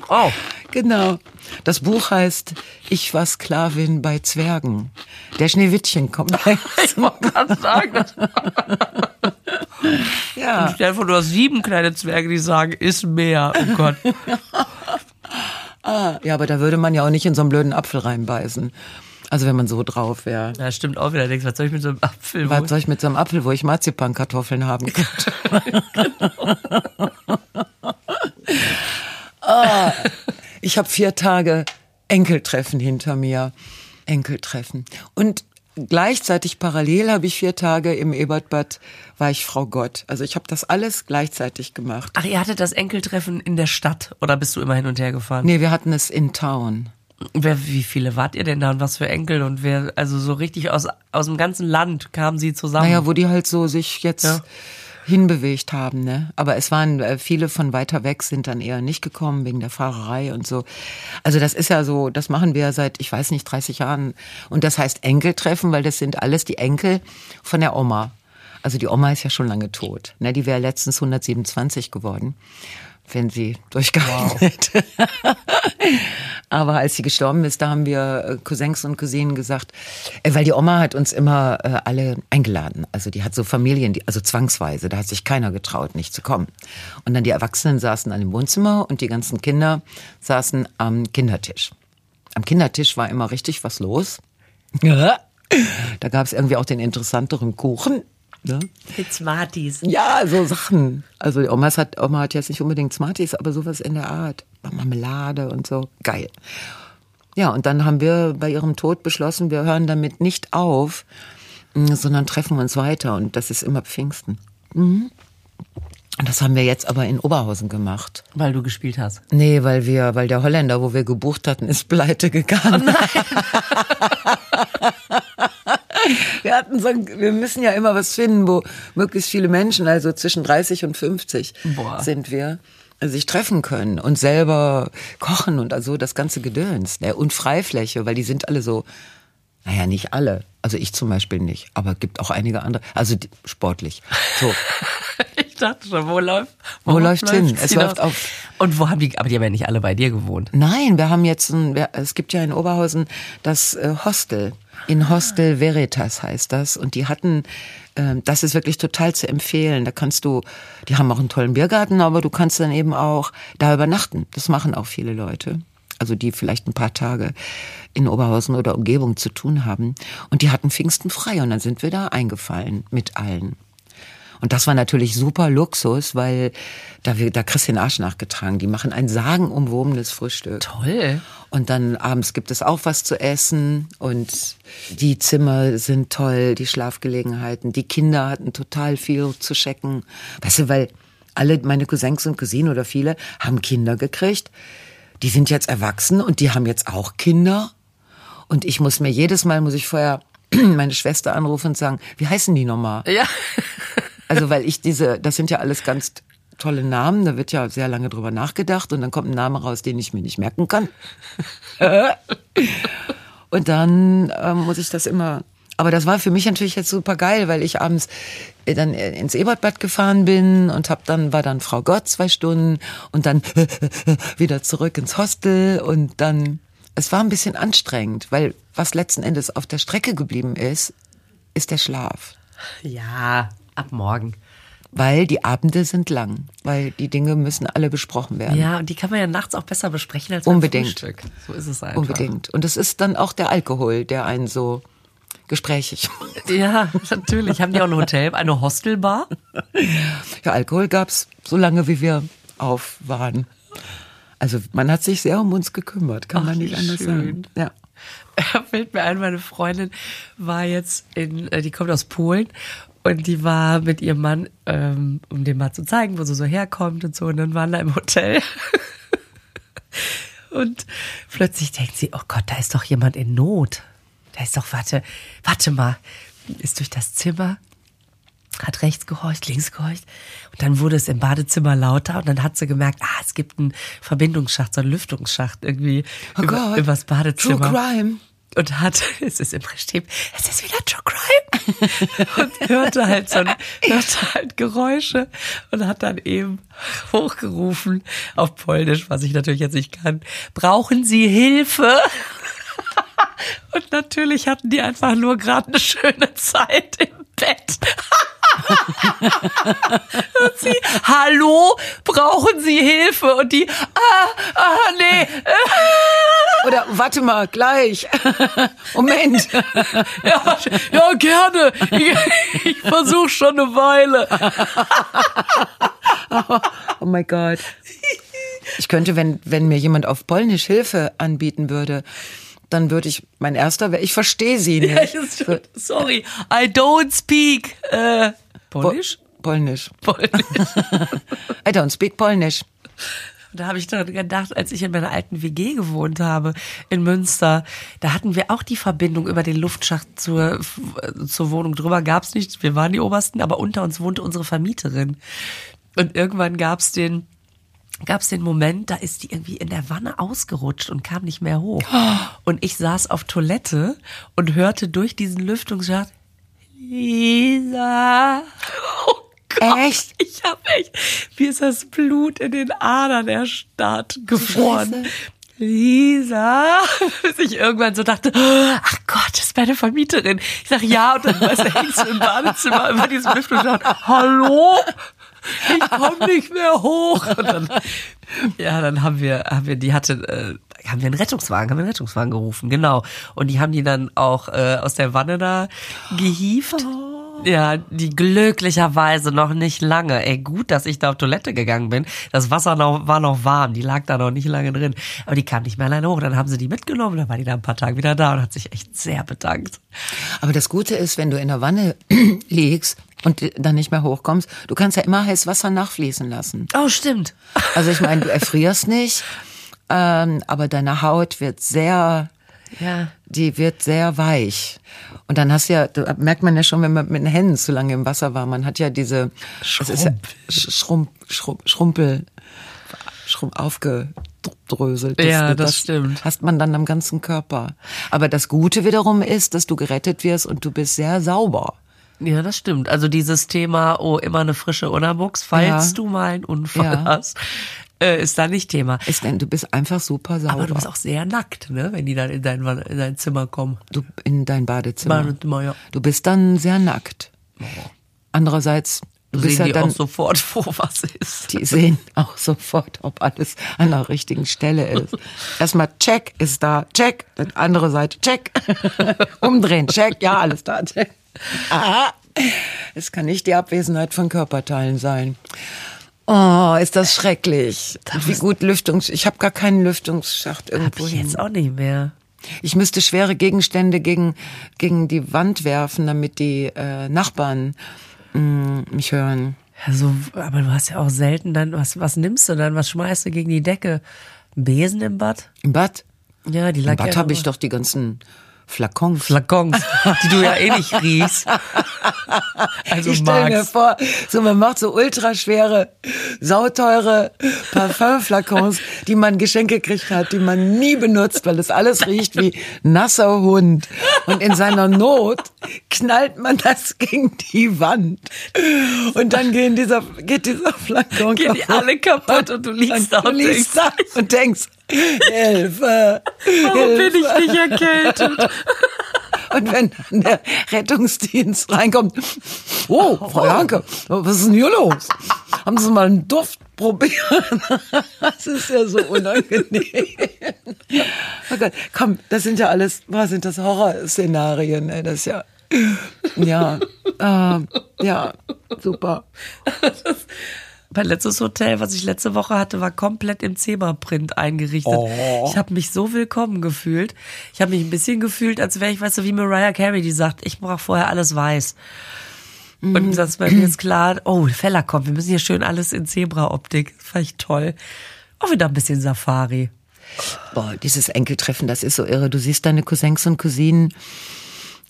Oh, Genau. Das Buch heißt Ich war Sklavin bei Zwergen. Der Schneewittchen kommt ich wollte gerade sagen, Ja. Stell dir vor, du hast sieben kleine Zwerge, die sagen, ist mehr. Oh Gott. Ja, aber da würde man ja auch nicht in so einen blöden Apfel reinbeißen. Also wenn man so drauf wäre. Ja, stimmt auch wieder. Denkst, was soll ich mit so einem Apfel? Was soll ich mit so einem Apfel, wo ich Marzipankartoffeln haben könnte? ah, ich habe vier Tage Enkeltreffen hinter mir. Enkeltreffen. Und gleichzeitig parallel habe ich vier Tage im Ebertbad, war ich Frau Gott. Also ich habe das alles gleichzeitig gemacht. Ach, ihr hattet das Enkeltreffen in der Stadt oder bist du immer hin und her gefahren? Nee, wir hatten es in Town. Wer, wie viele wart ihr denn da und was für Enkel und wer, also so richtig aus, aus dem ganzen Land kamen sie zusammen? Naja, wo die halt so sich jetzt Ja. hinbewegt haben, ne? Aber es waren äh, viele von weiter weg sind dann eher nicht gekommen wegen der Fahrerei und so. Also das ist ja so, das machen wir seit ich weiß nicht 30 Jahren und das heißt Enkeltreffen, weil das sind alles die Enkel von der Oma. Also die Oma ist ja schon lange tot, ne? Die wäre letztens 127 geworden. Wenn sie durchgehalten hätte. Aber als sie gestorben ist, da haben wir äh, Cousins und Cousinen gesagt, äh, weil die Oma hat uns immer äh, alle eingeladen. Also die hat so Familien, die, also zwangsweise, da hat sich keiner getraut, nicht zu kommen. Und dann die Erwachsenen saßen an dem Wohnzimmer und die ganzen Kinder saßen am Kindertisch. Am Kindertisch war immer richtig was los. Da gab es irgendwie auch den interessanteren Kuchen. Ne? Mit Smarties. Ja, so Sachen. Also die Oma hat, Oma hat jetzt nicht unbedingt Smarties, aber sowas in der Art. Marmelade und so. Geil. Ja, und dann haben wir bei ihrem Tod beschlossen, wir hören damit nicht auf, mm, sondern treffen uns weiter. Und das ist immer Pfingsten. Mhm. Und das haben wir jetzt aber in Oberhausen gemacht. Weil du gespielt hast. Nee, weil wir, weil der Holländer, wo wir gebucht hatten, ist pleite gegangen. Oh wir hatten so, wir müssen ja immer was finden, wo möglichst viele Menschen, also zwischen 30 und 50 Boah. sind wir, sich treffen können und selber kochen und also das ganze Gedöns. Ne? Und Freifläche, weil die sind alle so, naja, nicht alle. Also ich zum Beispiel nicht, aber gibt auch einige andere. Also sportlich. So. ich dachte schon, wo läuft? Wo, wo läuft hin? Es läuft auf. Und wo haben die? Aber die haben ja nicht alle bei dir gewohnt. Nein, wir haben jetzt ein. Es gibt ja in Oberhausen das äh, Hostel. In Hostel Veritas heißt das. Und die hatten, äh, das ist wirklich total zu empfehlen. Da kannst du, die haben auch einen tollen Biergarten, aber du kannst dann eben auch da übernachten. Das machen auch viele Leute. Also die vielleicht ein paar Tage in Oberhausen oder Umgebung zu tun haben. Und die hatten Pfingsten frei und dann sind wir da eingefallen mit allen. Und das war natürlich super Luxus, weil da, da kriegst du den Arsch nachgetragen. Die machen ein sagenumwobenes Frühstück. Toll. Und dann abends gibt es auch was zu essen und die Zimmer sind toll, die Schlafgelegenheiten. Die Kinder hatten total viel zu checken. Weißt du, weil alle meine Cousins und Cousinen oder viele haben Kinder gekriegt. Die sind jetzt erwachsen und die haben jetzt auch Kinder. Und ich muss mir jedes Mal, muss ich vorher meine Schwester anrufen und sagen, wie heißen die nochmal? Ja. Also weil ich diese, das sind ja alles ganz tolle Namen, da wird ja sehr lange drüber nachgedacht und dann kommt ein Name raus, den ich mir nicht merken kann. und dann ähm, muss ich das immer. Aber das war für mich natürlich jetzt super geil, weil ich abends äh, dann äh, ins Ebertbad gefahren bin und hab dann war dann Frau Gott zwei Stunden und dann wieder zurück ins Hostel und dann es war ein bisschen anstrengend, weil was letzten Endes auf der Strecke geblieben ist, ist der Schlaf. Ja, ab morgen. Weil die Abende sind lang, weil die Dinge müssen alle besprochen werden. Ja, und die kann man ja nachts auch besser besprechen als Unbedingt. Frühstück. So ist es einfach. Unbedingt. Und es ist dann auch der Alkohol, der einen so gesprächig macht. Ja, natürlich. Haben die auch ein Hotel, eine Hostelbar? Ja, Alkohol gab's so lange, wie wir auf waren. Also man hat sich sehr um uns gekümmert, kann Ach, man nicht anders schön. sagen. Ja. Fällt mir ein, meine Freundin war jetzt in, äh, die kommt aus Polen und die war mit ihrem Mann, ähm, um dem mal zu zeigen, wo sie so herkommt und so. Und dann waren da im Hotel. und plötzlich denkt sie, oh Gott, da ist doch jemand in Not. Da ist doch, warte, warte mal. Ist durch das Zimmer, hat rechts gehorcht, links gehorcht. Und dann wurde es im Badezimmer lauter und dann hat sie gemerkt, ah, es gibt einen Verbindungsschacht, so einen Lüftungsschacht irgendwie oh über, Gott. übers Badezimmer. True Crime und hat, es ist im Stehen, es ist wieder True Crime und hörte halt so, hörte halt Geräusche und hat dann eben hochgerufen auf Polnisch, was ich natürlich jetzt nicht kann. Brauchen Sie Hilfe? Und natürlich hatten die einfach nur gerade eine schöne Zeit im Bett. sie, hallo, brauchen Sie Hilfe? Und die, ah, ah, nee. Oder warte mal, gleich. Moment. ja, ja, gerne. Ich, ich versuche schon eine Weile. oh mein Gott. Ich könnte, wenn, wenn mir jemand auf Polnisch Hilfe anbieten würde, dann würde ich, mein erster wäre, ich verstehe sie nicht. Ja, sorry, I don't speak. Äh, Polnisch? Polnisch. Polnisch. I don't speak Polnisch. Da habe ich daran gedacht, als ich in meiner alten WG gewohnt habe in Münster, da hatten wir auch die Verbindung über den Luftschacht zur, zur Wohnung. Drüber gab es nichts, wir waren die Obersten, aber unter uns wohnte unsere Vermieterin. Und irgendwann gab es den, gab es den Moment, da ist die irgendwie in der Wanne ausgerutscht und kam nicht mehr hoch. Und ich saß auf Toilette und hörte durch diesen Lüftungsschacht, Lisa. Oh Echt? Ich hab echt, mir ist das Blut in den Adern erstarrt, gefroren. Scheiße. Lisa, bis ich irgendwann so dachte, ach Gott, das ist meine Vermieterin. Ich sag ja und dann du, hängst du im Badezimmer über diesem Lift und sagst, hallo, ich komme nicht mehr hoch. Dann, ja, dann haben wir, haben wir, die hatte, äh, haben wir einen Rettungswagen, haben wir einen Rettungswagen gerufen, genau. Und die haben die dann auch äh, aus der Wanne da gehievt. Ja, die glücklicherweise noch nicht lange. Ey, gut, dass ich da auf Toilette gegangen bin. Das Wasser noch, war noch warm, die lag da noch nicht lange drin. Aber die kam nicht mehr alleine hoch. Dann haben sie die mitgenommen, dann war die da ein paar Tage wieder da und hat sich echt sehr bedankt. Aber das Gute ist, wenn du in der Wanne liegst und dann nicht mehr hochkommst, du kannst ja immer heiß Wasser nachfließen lassen. Oh, stimmt. Also ich meine, du erfrierst nicht, ähm, aber deine Haut wird sehr, Ja. die wird sehr weich. Und dann hast du ja, da merkt man ja schon, wenn man mit den Händen zu lange im Wasser war, man hat ja diese es ist ja Sch- Schrumpf, Schrumpf, Schrumpel, Schrumpf aufgedröselt. Ja, das stimmt. Hast man dann am ganzen Körper. Aber das Gute wiederum ist, dass du gerettet wirst und du bist sehr sauber. Ja, das stimmt. Also dieses Thema, oh, immer eine frische Unterbuchs, falls Ja. du mal einen Unfall Ja. hast, äh, ist da nicht Thema. Ist denn, du bist einfach super sauber. Aber du bist auch sehr nackt, ne, wenn die dann in dein, in dein Zimmer kommen. Du in dein Badezimmer. Badezimmer, ja. Du bist dann sehr nackt. Andererseits, du bist Sehen ja die auch sofort, wo was ist. die sehen auch sofort, ob alles an der richtigen Stelle ist. Erstmal check ist da, check, dann andere Seite, check. Umdrehen, check, ja, alles da, check. Aha. Es kann nicht die Abwesenheit von Körperteilen sein. Oh, ist das schrecklich. Wie gut Lüftungs... Ich habe gar keinen Lüftungsschacht Hab irgendwo ich hin. jetzt auch nicht mehr. Ich müsste schwere Gegenstände gegen, gegen die Wand werfen, damit die äh, Nachbarn mh, mich hören. Ja, so, aber du hast ja auch selten dann, was, was nimmst du dann? Was schmeißt du gegen die Decke? Besen im Bad? Im Bad? Ja, die Im lag Bad ja habe ich doch die ganzen Flakons. Flakons, die du ja eh nicht riechst. Also ich stelle mir vor, so man macht so ultraschwere, sauteure Parfümflakons, die man Geschenke gekriegt hat, die man nie benutzt, weil das alles riecht wie nasser Hund. Und in seiner Not knallt man das gegen die Wand. Und dann gehen dieser, geht dieser Flakon Gehen die alle kaputt und du liegst da du und und denkst, Hilfe, warum bin Hilfe. ich nicht erkältet? Und wenn dann der Rettungsdienst reinkommt, oh, Frau Janke, was ist denn hier los? Haben Sie mal einen Duft probiert? Das ist ja so unangenehm. Oh Gott, komm, das sind ja alles, was sind das Horrorszenarien, ey, das ist ja, ja, äh, ja, super. Mein letztes Hotel, was ich letzte Woche hatte, war komplett im Zebra-Print eingerichtet. Ich habe mich so willkommen gefühlt. Ich habe mich ein bisschen gefühlt, als wäre ich, weißt du, wie Mariah Carey, die sagt, ich brauche vorher alles weiß. Und das war mir jetzt klar, oh, Feller kommt, wir müssen hier schön alles in Zebra-Optik. Das fand ich toll. Auch wieder ein bisschen Safari. Boah, dieses Enkeltreffen, das ist so irre. Du siehst deine Cousins und Cousinen,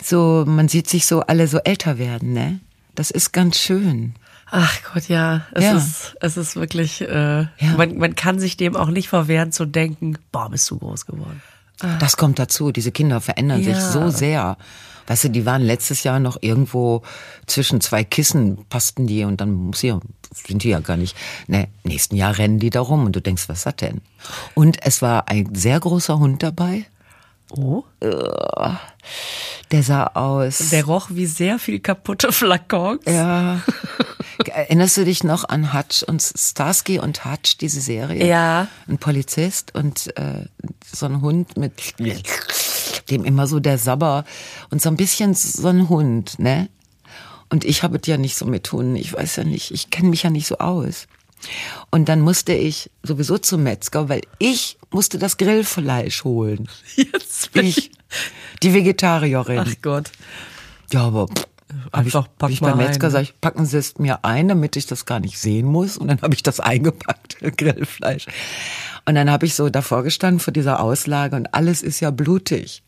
so, man sieht sich so alle so älter werden, ne? Das ist ganz schön. Ach Gott, ja. Es Ja. ist, es ist wirklich, äh, man, man kann sich dem auch nicht verwehren zu denken, boah, bist du groß geworden. Das kommt dazu. Diese Kinder verändern sich Ja. so sehr. Weißt du, die waren letztes Jahr noch irgendwo zwischen zwei Kissen, passten die und dann muss sie, sind die ja gar nicht. Ne, nächsten Jahr rennen die da rum und du denkst, was das denn? Und es war ein sehr großer Hund dabei. Oh. Der sah aus. Der roch wie sehr viel kaputte Flakons. ja. Erinnerst du dich noch an Hutch und Starsky und Hutch, diese Serie? Ja. Ein Polizist und äh, so ein Hund mit dem immer so der Sabber und so ein bisschen so ein Hund, ne? Und ich habe es ja nicht so mit Hunden, ich weiß ja nicht, ich kenne mich ja nicht so aus. Und dann musste ich sowieso zum Metzger, weil ich musste das Grillfleisch holen. Jetzt bin Ich, die Vegetarierin. Ach Gott. Ja, aber pff, ich, Einfach pack ich mal beim Metzger rein. sag ich, packen Sie es mir ein, damit ich das gar nicht sehen muss. Und dann habe ich das eingepackt, Grillfleisch. Und dann habe ich so davor gestanden vor dieser Auslage und alles ist ja blutig.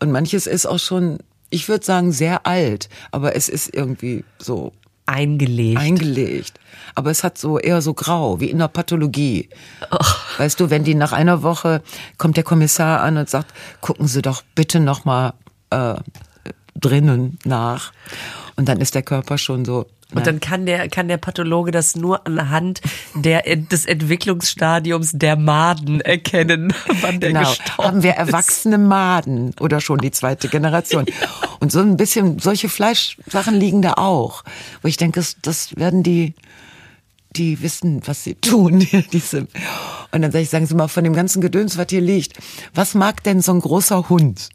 Und manches ist auch schon, ich würde sagen, sehr alt, aber es ist irgendwie so Eingelegt. eingelegt. Aber es hat so eher so grau, wie in der Pathologie. Weißt du, wenn die nach einer Woche kommt der Kommissar an und sagt, gucken Sie doch bitte noch mal äh, drinnen nach. Und dann ist der Körper schon so Und dann kann der, kann der Pathologe das nur anhand der, des Entwicklungsstadiums der Maden erkennen, wann der Genau. gestorben Haben wir erwachsene Maden oder schon die zweite Generation. Und so ein bisschen, solche Fleischsachen liegen da auch. Wo ich denke, das, das werden die, die wissen, was sie tun. Diese. Und dann sage ich, sagen Sie mal, von dem ganzen Gedöns, was hier liegt, was mag denn so ein großer Hund?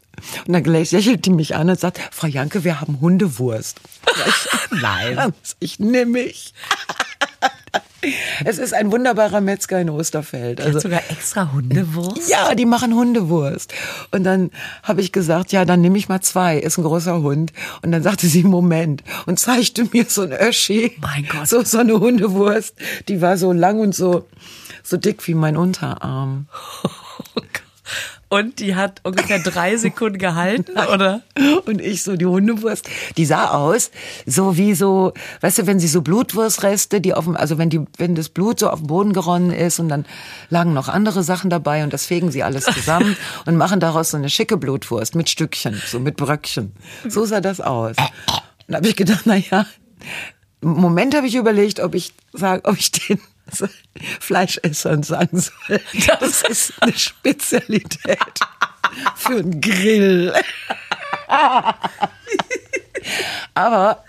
Und dann lächelt die mich an und sagt, Frau Janke, wir haben Hundewurst. Nein. Ich nehme mich. Es ist ein wunderbarer Metzger in Osterfeld. Also, sogar extra Hundewurst? ja, die machen Hundewurst. Und dann habe ich gesagt, ja, dann nehme ich mal zwei, ist ein großer Hund. Und dann sagte sie, Moment, und zeigte mir so ein Öschi. Mein Gott. So, so eine Hundewurst, die war so lang und so, so dick wie mein Unterarm. Und die hat ungefähr drei Sekunden gehalten, oder? Und ich so die Hundewurst, die sah aus so wie so, weißt du, wenn sie so Blutwurstreste, die auf dem, also wenn die, wenn das Blut so auf den Boden geronnen ist und dann lagen noch andere Sachen dabei und das fegen sie alles zusammen und machen daraus so eine schicke Blutwurst mit Stückchen, so mit Bröckchen. So sah das aus. Und da habe ich gedacht, na ja, im Moment habe ich überlegt, ob ich sage, ob ich den Fleischessern sagen soll. Das ist eine Spezialität für einen Grill. Aber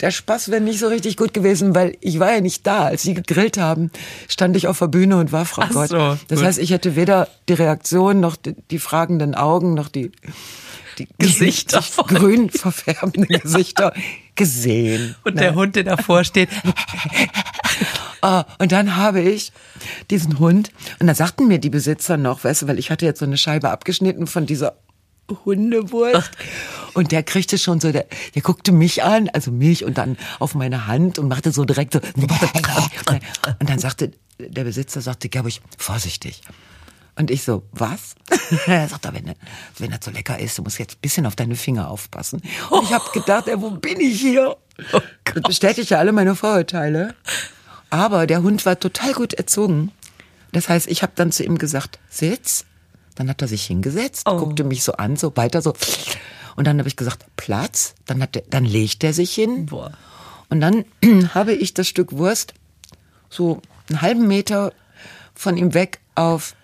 der Spaß wäre nicht so richtig gut gewesen, weil ich war ja nicht da. Als sie gegrillt haben, stand ich auf der Bühne und war Frau Ach Gott. so, das heißt, ich hätte weder die Reaktion noch die, die fragenden Augen noch die, die Gesichter sich von- grün verfärbenden Gesichter gesehen. Und der Hund, der davor steht, Ah, und dann habe ich diesen Hund, und da sagten mir die Besitzer noch, weißt du, weil ich hatte jetzt so eine Scheibe abgeschnitten von dieser Hundewurst. Und der kriegte schon so, der, der guckte mich an, also mich und dann auf meine Hand und machte so direkt so. Und dann sagte, der Besitzer sagte, Gerbusch, vorsichtig. Und ich so, was? er sagt, wenn, er- wenn er so lecker ist, du musst jetzt ein bisschen auf deine Finger aufpassen. Und ich habe gedacht, ey, wo bin ich hier? das bestätigt ja alle meine Vorurteile. Aber der Hund war total gut erzogen. Das heißt, ich habe dann zu ihm gesagt, sitz. Dann hat er sich hingesetzt, Oh. guckte mich so an, so weiter so. Und dann habe ich gesagt, Platz. Dann, hat der, dann legt er sich hin. Boah. Und dann habe ich das Stück Wurst so einen halben Meter von ihm weg auf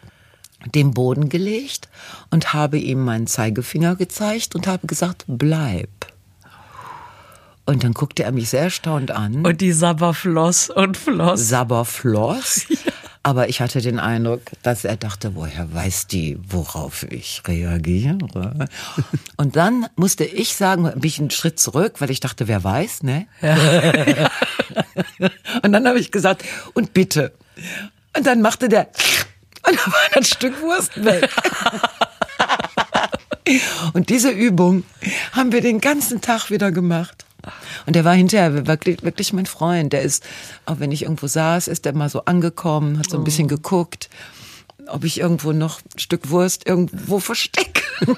den Boden gelegt und habe ihm meinen Zeigefinger gezeigt und habe gesagt, bleib. Und dann guckte er mich sehr erstaunt an. und die Sabber floss und floss. Sabber floss. Aber ich hatte den Eindruck, dass er dachte, woher weiß die, worauf ich reagiere? Und dann musste ich sagen, bin ich einen Schritt zurück, weil ich dachte, wer weiß, ne? Und dann habe ich gesagt, und bitte. Und dann machte der, und da war ein Stück Wurst weg. Und diese Übung haben wir den ganzen Tag wieder gemacht. Und der war hinterher wirklich, wirklich mein Freund. Der ist, auch wenn ich irgendwo saß, ist der mal so angekommen, hat so ein bisschen geguckt, ob ich irgendwo noch ein Stück Wurst irgendwo verstecke.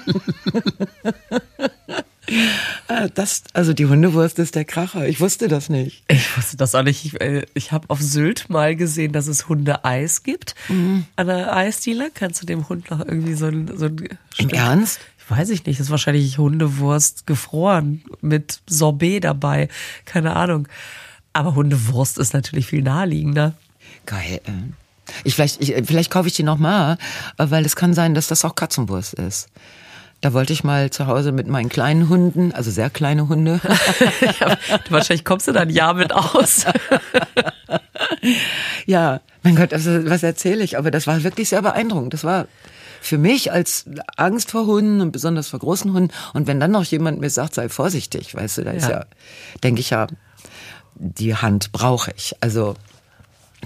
Ah, das, also die Hundewurst ist der Kracher. Ich wusste das nicht. Ich wusste das auch nicht. Ich, äh, ich habe auf Sylt mal gesehen, dass es Hunde-Eis gibt. An der Eisdiele kannst du dem Hund noch irgendwie so ein, so ein Im Ernst? Ich weiß ich nicht. Das ist wahrscheinlich Hundewurst gefroren mit Sorbet dabei. Keine Ahnung. Aber Hundewurst ist natürlich viel naheliegender. Geil. äh. Ich vielleicht, ich, vielleicht kaufe ich die noch mal, äh, weil es kann sein, dass das auch Katzenwurst ist. Da wollte ich mal zu Hause mit meinen kleinen Hunden, also sehr kleine Hunde, Ja, wahrscheinlich kommst du da ein Jahr mit aus. Ja, mein Gott, also, was erzähle ich? Aber das war wirklich sehr beeindruckend. Das war für mich als Angst vor Hunden und besonders vor großen Hunden. Und wenn dann noch jemand mir sagt, sei vorsichtig, weißt du, da ist Ja. ja, denke ich ja, die Hand brauche ich. Also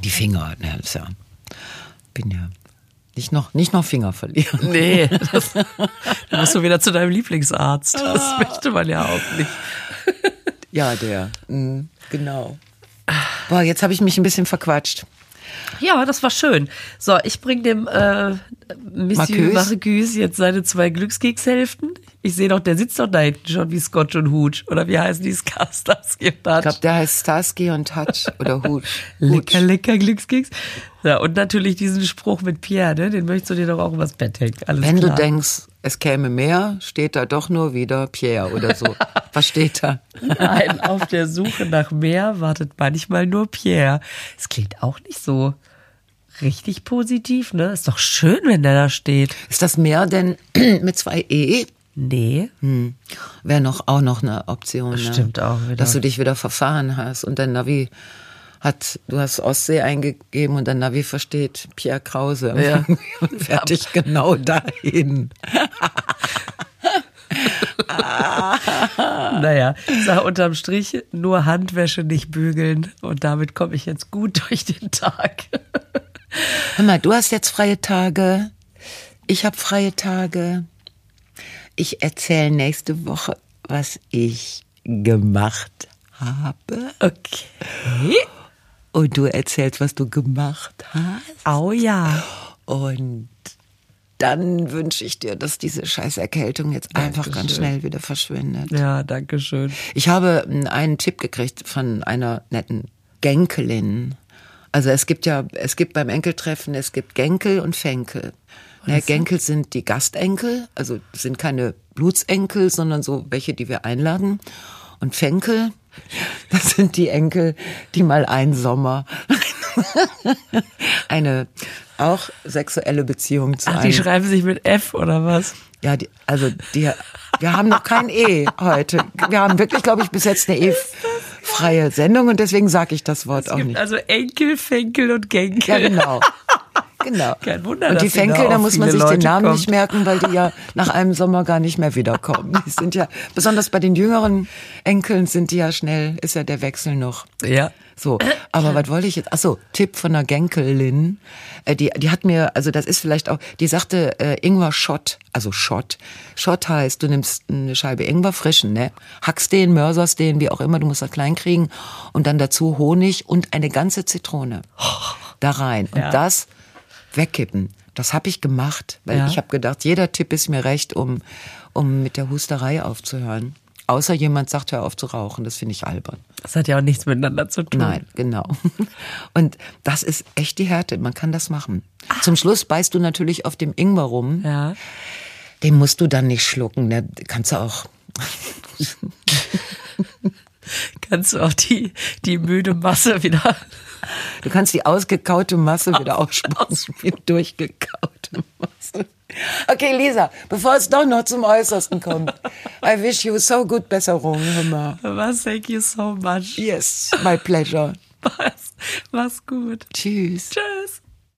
die Finger, ne, ist ja, bin ja nicht noch, nicht noch Finger verlieren. Nee, das, dann musst du wieder zu deinem Lieblingsarzt. Das möchte man ja auch nicht. Ja, der, mm, genau. Boah, jetzt habe ich mich ein bisschen verquatscht. Ja, das war schön. So, ich bring dem äh, Monsieur? Marcuse jetzt seine zwei Glückskekshälften. Ich sehe doch, der sitzt doch da hinten schon wie Scotch und Hooch. Oder wie heißen die Skasters? Ich glaube, der heißt Starsky und Touch oder Hut. Lecker, lecker Glückskeks. Ja, und natürlich diesen Spruch mit Pierre, ne? Den möchtest du dir doch auch übers Bett hängen. Alles Wenn klar. du denkst, es käme mehr, steht da doch nur wieder Pierre oder so. Was steht da? Nein, auf der Suche nach mehr wartet manchmal nur Pierre. Es klingt auch nicht so richtig positiv, ne? Ist doch schön, wenn der da steht. Ist das mehr denn mit zwei E? Nee. Hm. Wäre noch auch noch eine Option. Das ne? stimmt auch wieder. Dass du dich wieder verfahren hast und dein Navi hat, du hast Ostsee eingegeben und dein Navi versteht Pierre Krause. Ja. und fertig genau dahin. Naja, sag unterm Strich nur Handwäsche nicht bügeln und damit komme ich jetzt gut durch den Tag. Hör mal, du hast jetzt freie Tage. Ich habe freie Tage. Ich erzähle nächste Woche, was ich gemacht habe. Okay. Und du erzählst, was du gemacht hast. Au ja. Und dann wünsche ich dir, dass diese scheiß Erkältung jetzt einfach ganz Dankeschön. schnell wieder verschwindet. Ja, danke schön. Ich habe mm, einen Tipp gekriegt von einer netten Genkelin. Also es gibt ja, es gibt beim Enkeltreffen, es gibt Genkel und Fenkel. Ne, Genkel sind die Gastenkel, also sind keine Blutsenkel, sondern so welche, die wir einladen. Und Fenkel, das sind die Enkel, die mal einen Sommer eine auch sexuelle Beziehung zu Ach, die schreiben sich mit F oder was? ja, die, also die, wir haben noch kein E heute. Wir haben wirklich, glaube ich, bis jetzt eine E-freie Sendung und deswegen sage ich das Wort Es auch gibt nicht. also Enkel, Fenkel und Genkel. Ja, genau. Genau. Kein Wunder, und die da Fenkel, da auf muss man sich den Leute Namen kommt. nicht merken, weil die ja nach einem Sommer gar nicht mehr wiederkommen. Die sind ja, besonders bei den jüngeren Enkeln sind die ja schnell, ist ja der Wechsel noch. Ja. So, aber was wollte ich jetzt? Ach so, Tipp von einer Genkelin. Äh, die, die hat mir, also das ist vielleicht auch, die sagte äh, Ingwer Schott, also Schott. Schott heißt, du nimmst eine Scheibe Ingwer frischen, ne? Hackst den, mörserst den, wie auch immer, du musst das klein kriegen und dann dazu Honig und eine ganze Zitrone da rein und Ja. das wegkippen. Das habe ich gemacht, weil Ja. ich habe gedacht, jeder Tipp ist mir recht, um um mit der Husterei aufzuhören. Außer jemand sagt, hör auf zu rauchen, das finde ich albern. Das hat ja auch nichts miteinander zu tun. Nein, genau. Und das ist echt die Härte. Man kann das machen. Zum Schluss beißt du natürlich auf dem Ingwer rum. Ja. Den musst du dann nicht schlucken. Ne? Kannst du auch. Kannst du auch die, die müde Masse wieder. Du kannst die ausgekaute Masse wieder ausspucken. Die durchgekaute Masse. Okay, Lisa, bevor es doch noch zum Äußersten kommt. I wish you so good Besserung. Hör. Was, thank you so much. Yes, my pleasure. Was, mach's gut. Tschüss. Tschüss.